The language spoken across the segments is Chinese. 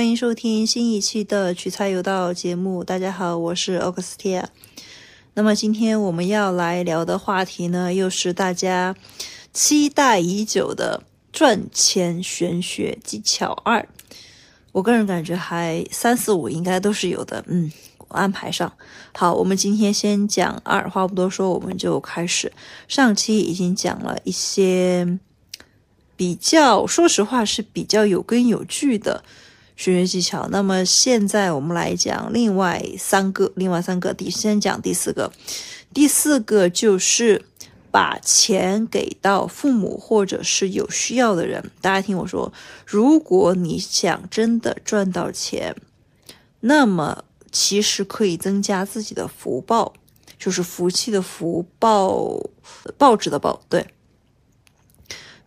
欢迎收听新一期的取材有道节目。大家好，我是奥克斯提亚。那么今天我们要来聊的话题呢，又是大家期待已久的赚钱玄学技巧二。我个人感觉还三四五应该都是有的，嗯，安排上。好，我们今天先讲二，话不多说，我们就开始。上期已经讲了一些比较，说实话是比较有根有据的。学习技巧。那么现在我们来讲另外三个，另外三个，第先讲第四个。第四个就是把钱给到父母或者是有需要的人。大家听我说，如果你想真的赚到钱，那么其实可以增加自己的福报，就是福气的福报，报纸的报，对。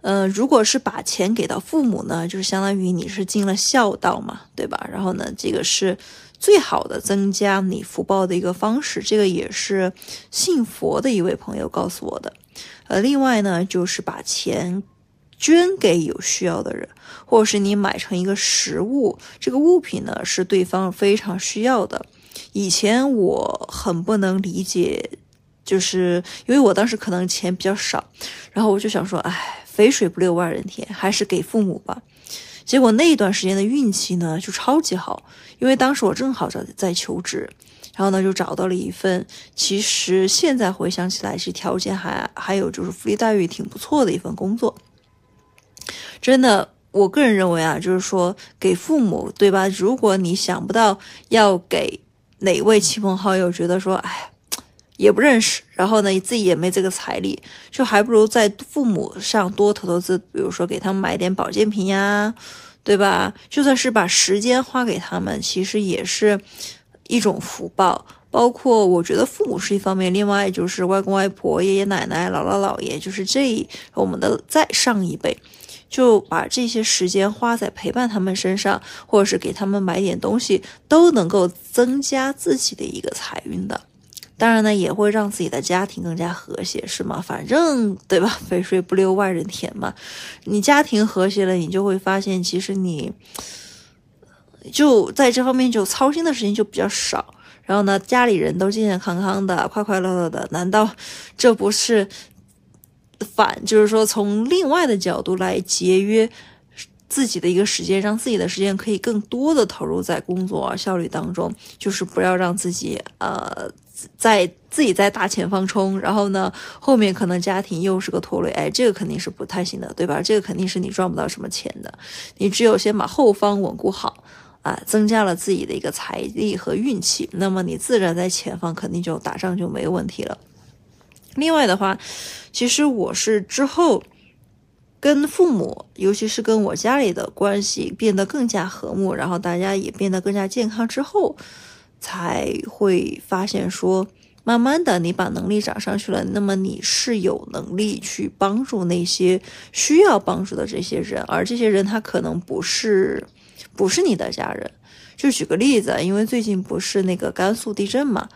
呃，如果是把钱给到父母呢，就是相当于你是尽了孝道嘛，对吧？然后呢，这个是最好的增加你福报的一个方式。这个也是信佛的一位朋友告诉我的。呃，另外呢，就是把钱捐给有需要的人，或者是你买成一个实物，这个物品呢是对方非常需要的。以前我很不能理解，就是因为我当时可能钱比较少，然后我就想说，哎。肥水不流外人田，还是给父母吧。结果那一段时间的运气呢，就超级好，因为当时我正好在在求职，然后呢就找到了一份，其实现在回想起来其实条件还还有就是福利待遇挺不错的一份工作。真的，我个人认为啊，就是说给父母，对吧？如果你想不到要给哪位亲朋好友，觉得说，哎。也不认识，然后呢，自己也没这个财力，就还不如在父母上多投投资，比如说给他们买点保健品呀，对吧？就算是把时间花给他们，其实也是一种福报。包括我觉得父母是一方面，另外就是外公外婆、爷爷奶奶、姥姥姥爷，就是这我们的再上一辈，就把这些时间花在陪伴他们身上，或者是给他们买点东西，都能够增加自己的一个财运的。当然呢，也会让自己的家庭更加和谐，是吗？反正对吧？肥水不流外人田嘛。你家庭和谐了，你就会发现，其实你就在这方面就操心的事情就比较少。然后呢，家里人都健健康康的，快快乐乐的，难道这不是反？就是说，从另外的角度来节约自己的一个时间，让自己的时间可以更多的投入在工作效率当中，就是不要让自己呃。在自己在大前方冲，然后呢，后面可能家庭又是个拖累，哎，这个肯定是不太行的，对吧？这个肯定是你赚不到什么钱的。你只有先把后方稳固好，啊，增加了自己的一个财力和运气，那么你自然在前方肯定就打仗就没问题了。另外的话，其实我是之后跟父母，尤其是跟我家里的关系变得更加和睦，然后大家也变得更加健康之后。才会发现说，慢慢的你把能力涨上去了，那么你是有能力去帮助那些需要帮助的这些人，而这些人他可能不是不是你的家人。就举个例子，因为最近不是那个甘肃地震嘛，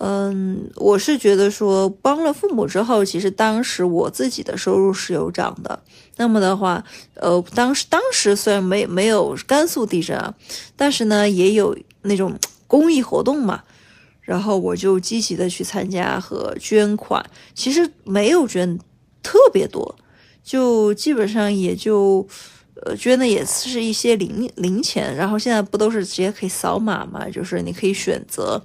嗯，我是觉得说帮了父母之后，其实当时我自己的收入是有涨的。那么的话，呃，当时当时虽然没没有甘肃地震啊，但是呢也有那种。公益活动嘛，然后我就积极的去参加和捐款，其实没有捐特别多，就基本上也就，呃，捐的也是一些零零钱。然后现在不都是直接可以扫码嘛？就是你可以选择，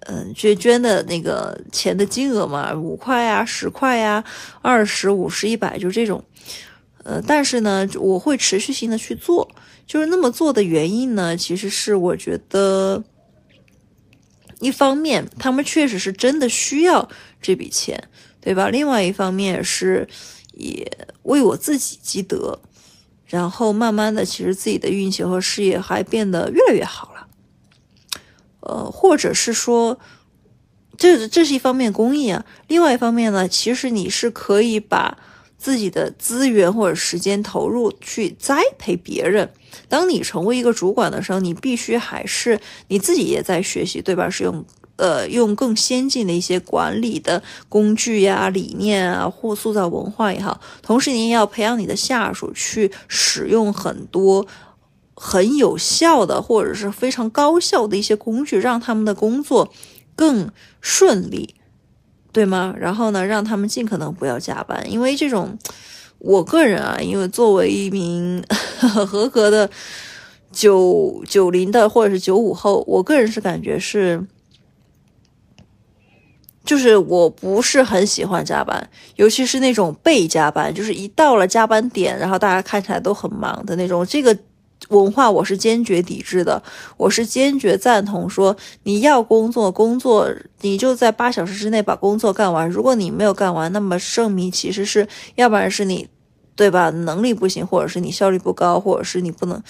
嗯，捐捐的那个钱的金额嘛，五块呀、十块呀、二十五十、一百，就这种。呃，但是呢，我会持续性的去做，就是那么做的原因呢，其实是我觉得。一方面，他们确实是真的需要这笔钱，对吧？另外一方面是也为我自己积德，然后慢慢的，其实自己的运气和事业还变得越来越好了。呃，或者是说，这这是一方面公益啊。另外一方面呢，其实你是可以把自己的资源或者时间投入去栽培别人。当你成为一个主管的时候，你必须还是你自己也在学习，对吧？是用呃用更先进的一些管理的工具呀、理念啊，或塑造文化也好。同时，你也要培养你的下属去使用很多很有效的或者是非常高效的一些工具，让他们的工作更顺利，对吗？然后呢，让他们尽可能不要加班，因为这种，我个人啊，因为作为一名合格的九九零的或者是九五后，我个人是感觉是。就是我不是很喜欢加班，尤其是那种被加班，就是一到了加班点，然后大家看起来都很忙的那种。这个文化我是坚决抵制的，我是坚决赞同说你要工作，工作你就在八小时之内把工作干完。如果你没有干完，那么证明其实是要不然是你，对吧？能力不行，或者是你效率不高，或者是你不能，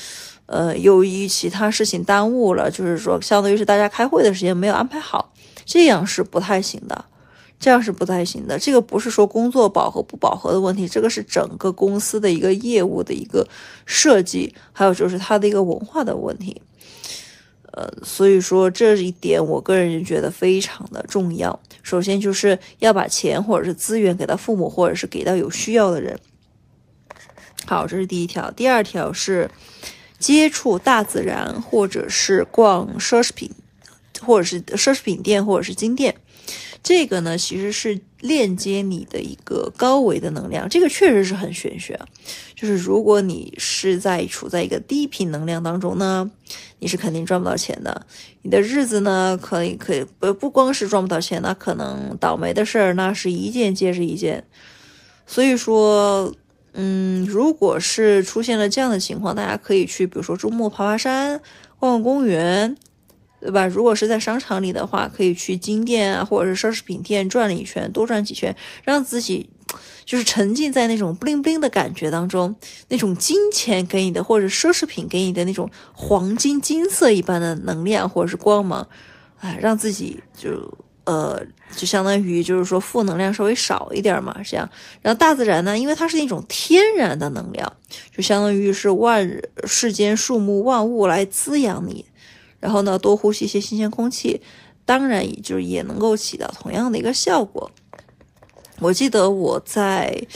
呃，由于其他事情耽误了，就是说相当于是大家开会的时间没有安排好。这样是不太行的，这样是不太行的。这个不是说工作饱和不饱和的问题，这个是整个公司的一个业务的一个设计，还有就是它的一个文化的问题。呃，所以说这一点我个人觉得非常的重要。首先就是要把钱或者是资源给到父母，或者是给到有需要的人。好，这是第一条。第二条是接触大自然，或者是逛奢侈品。或者是奢侈品店，或者是金店，这个呢其实是链接你的一个高维的能量，这个确实是很玄学。就是如果你是在处在一个低频能量当中呢，你是肯定赚不到钱的。你的日子呢，可以可以不不光是赚不到钱，那可能倒霉的事儿那是一件接着一件。所以说，嗯，如果是出现了这样的情况，大家可以去，比如说周末爬爬山，逛逛公园。对吧？如果是在商场里的话，可以去金店啊，或者是奢侈品店转了一圈，多转几圈，让自己就是沉浸在那种 bling bling 的感觉当中，那种金钱给你的或者奢侈品给你的那种黄金金色一般的能量或者是光芒，哎，让自己就呃，就相当于就是说负能量稍微少一点嘛，这样。然后大自然呢，因为它是一种天然的能量，就相当于是万世间树木万物来滋养你。然后呢，多呼吸一些新鲜空气，当然也就是也能够起到同样的一个效果。我记得我在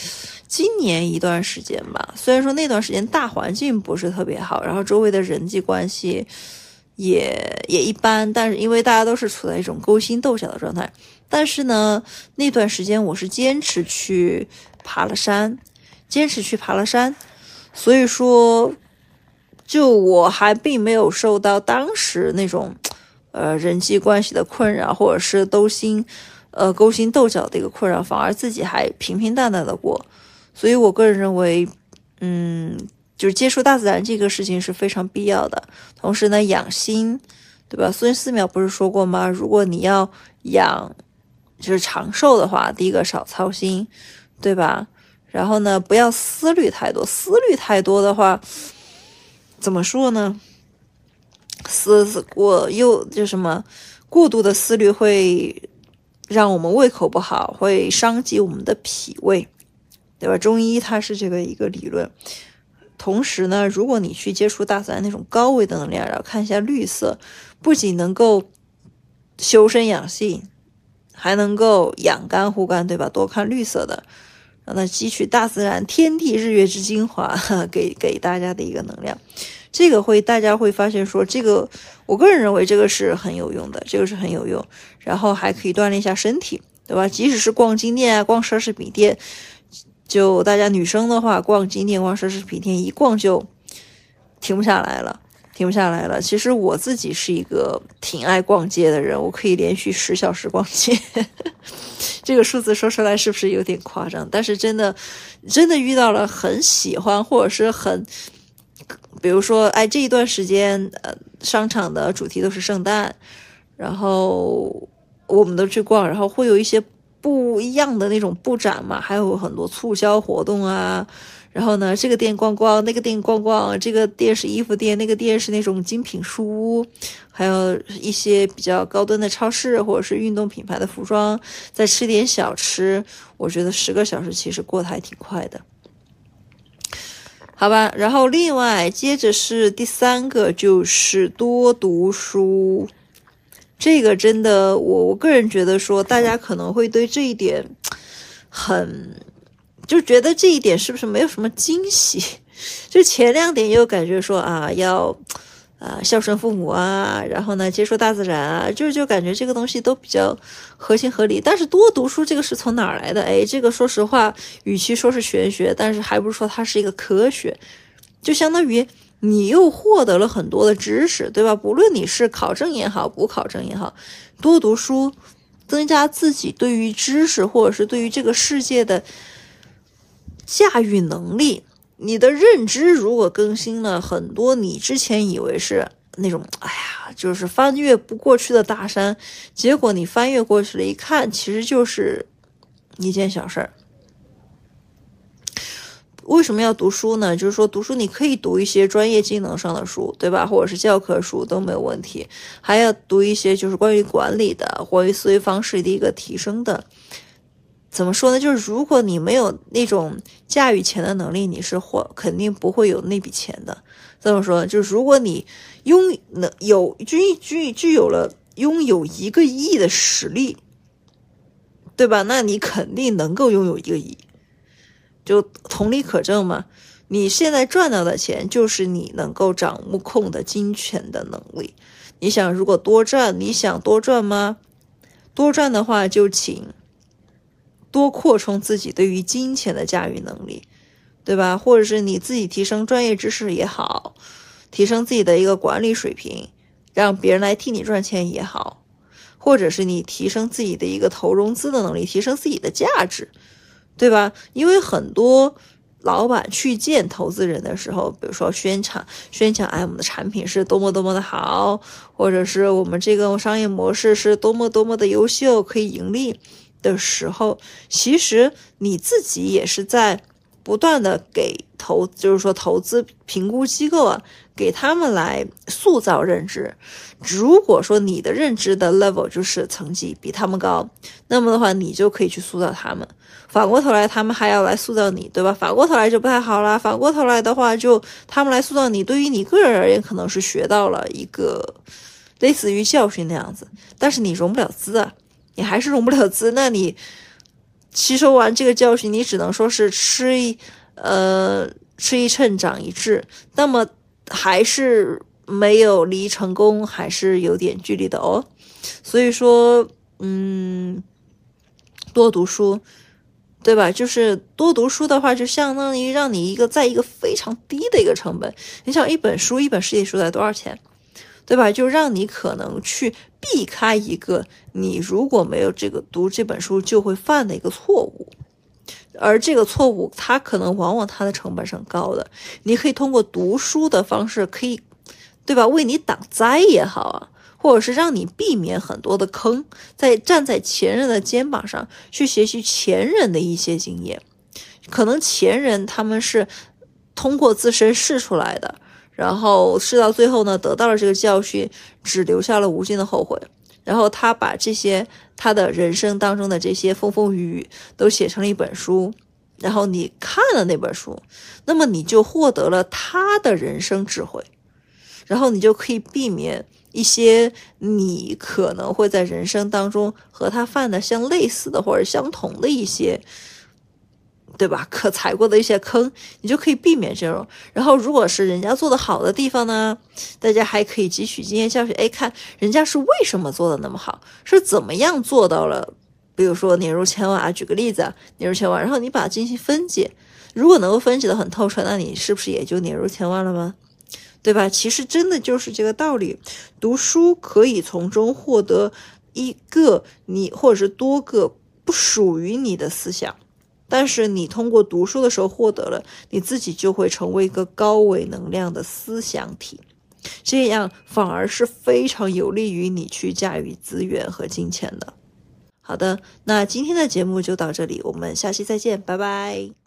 今年一段时间吧，虽然说那段时间大环境不是特别好，然后周围的人际关系也也一般，但是因为大家都是处在一种勾心斗角的状态，但是呢，那段时间我是坚持去爬了山，坚持去爬了山，所以说。就我还并没有受到当时那种，呃人际关系的困扰，或者是斗心，呃勾心斗角的一个困扰，反而自己还平平淡淡的过。所以我个人认为，嗯，就是接触大自然这个事情是非常必要的。同时呢，养心，对吧？孙思邈不是说过吗？如果你要养，就是长寿的话，第一个少操心，对吧？然后呢，不要思虑太多，思虑太多的话。怎么说呢？思思过又就什么过度的思虑会让我们胃口不好，会伤及我们的脾胃，对吧？中医它是这个一个理论。同时呢，如果你去接触大自然那种高维的能量，然后看一下绿色，不仅能够修身养性，还能够养肝护肝，对吧？多看绿色的。让它汲取大自然天地日月之精华，给给大家的一个能量，这个会大家会发现说，这个我个人认为这个是很有用的，这个是很有用，然后还可以锻炼一下身体，对吧？即使是逛金店啊，逛奢侈品店，就大家女生的话，逛金店、逛奢侈品店，一逛就停不下来了。停不下来了。其实我自己是一个挺爱逛街的人，我可以连续十小时逛街。这个数字说出来是不是有点夸张？但是真的，真的遇到了很喜欢或者是很，比如说，哎，这一段时间，呃，商场的主题都是圣诞，然后我们都去逛，然后会有一些不一样的那种布展嘛，还有很多促销活动啊。然后呢，这个店逛逛，那个店逛逛，这个店是衣服店，那个店是那种精品书屋，还有一些比较高端的超市或者是运动品牌的服装，再吃点小吃，我觉得十个小时其实过得还挺快的，好吧？然后另外接着是第三个，就是多读书，这个真的，我我个人觉得说，大家可能会对这一点很。就觉得这一点是不是没有什么惊喜？就前两点又感觉说啊要。啊，孝顺父母啊，然后呢，接触大自然啊，就是就感觉这个东西都比较合情合理。但是多读书这个是从哪儿来的？哎，这个说实话，与其说是玄学，但是还不如说它是一个科学。就相当于你又获得了很多的知识，对吧？不论你是考证也好，不考证也好，多读书，增加自己对于知识或者是对于这个世界的驾驭能力。你的认知如果更新了很多，你之前以为是那种，哎呀，就是翻越不过去的大山，结果你翻越过去了，一看，其实就是一件小事儿。为什么要读书呢？就是说，读书你可以读一些专业技能上的书，对吧？或者是教科书都没有问题，还要读一些就是关于管理的、关于思维方式的一个提升的。怎么说呢？就是如果你没有那种驾驭钱的能力，你是或肯定不会有那笔钱的。这么说，就是如果你拥能有具具具有了拥有一个亿的实力，对吧？那你肯定能够拥有一个亿，就同理可证嘛。你现在赚到的钱，就是你能够掌控的金钱的能力。你想，如果多赚，你想多赚吗？多赚的话，就请。多扩充自己对于金钱的驾驭能力，对吧？或者是你自己提升专业知识也好，提升自己的一个管理水平，让别人来替你赚钱也好，或者是你提升自己的一个投融资的能力，提升自己的价值，对吧？因为很多老板去见投资人的时候，比如说宣传宣传，哎，我们的产品是多么多么的好，或者是我们这个商业模式是多么多么的优秀，可以盈利。的时候，其实你自己也是在不断的给投，就是说投资评估机构啊，给他们来塑造认知。如果说你的认知的 level 就是层级比他们高，那么的话，你就可以去塑造他们。反过头来，他们还要来塑造你，对吧？反过头来就不太好了。反过头来的话，就他们来塑造你，对于你个人而言，可能是学到了一个类似于教训那样子，但是你融不了资啊。你还是融不了资，那你吸收完这个教训，你只能说是吃一呃吃一堑长一智，那么还是没有离成功还是有点距离的哦。所以说，嗯，多读书，对吧？就是多读书的话，就相当于让你一个在一个非常低的一个成本。你想，一本书，一本实体书才多少钱？对吧？就让你可能去避开一个你如果没有这个读这本书就会犯的一个错误，而这个错误它可能往往它的成本是很高的。你可以通过读书的方式，可以对吧？为你挡灾也好啊，或者是让你避免很多的坑，在站在前人的肩膀上去学习前人的一些经验，可能前人他们是通过自身试出来的。然后事到最后呢，得到了这个教训，只留下了无尽的后悔。然后他把这些他的人生当中的这些风风雨雨都写成了一本书。然后你看了那本书，那么你就获得了他的人生智慧。然后你就可以避免一些你可能会在人生当中和他犯的相类似的或者相同的一些。对吧？可踩过的一些坑，你就可以避免这种。然后，如果是人家做的好的地方呢，大家还可以汲取经验教训。哎，看人家是为什么做的那么好，是怎么样做到了？比如说年入千万啊，举个例子，年入千万，然后你把它进行分解，如果能够分解的很透彻，那你是不是也就年入千万了吗？对吧？其实真的就是这个道理。读书可以从中获得一个你或者是多个不属于你的思想。但是你通过读书的时候获得了，你自己就会成为一个高维能量的思想体，这样反而是非常有利于你去驾驭资源和金钱的。好的，那今天的节目就到这里，我们下期再见，拜拜。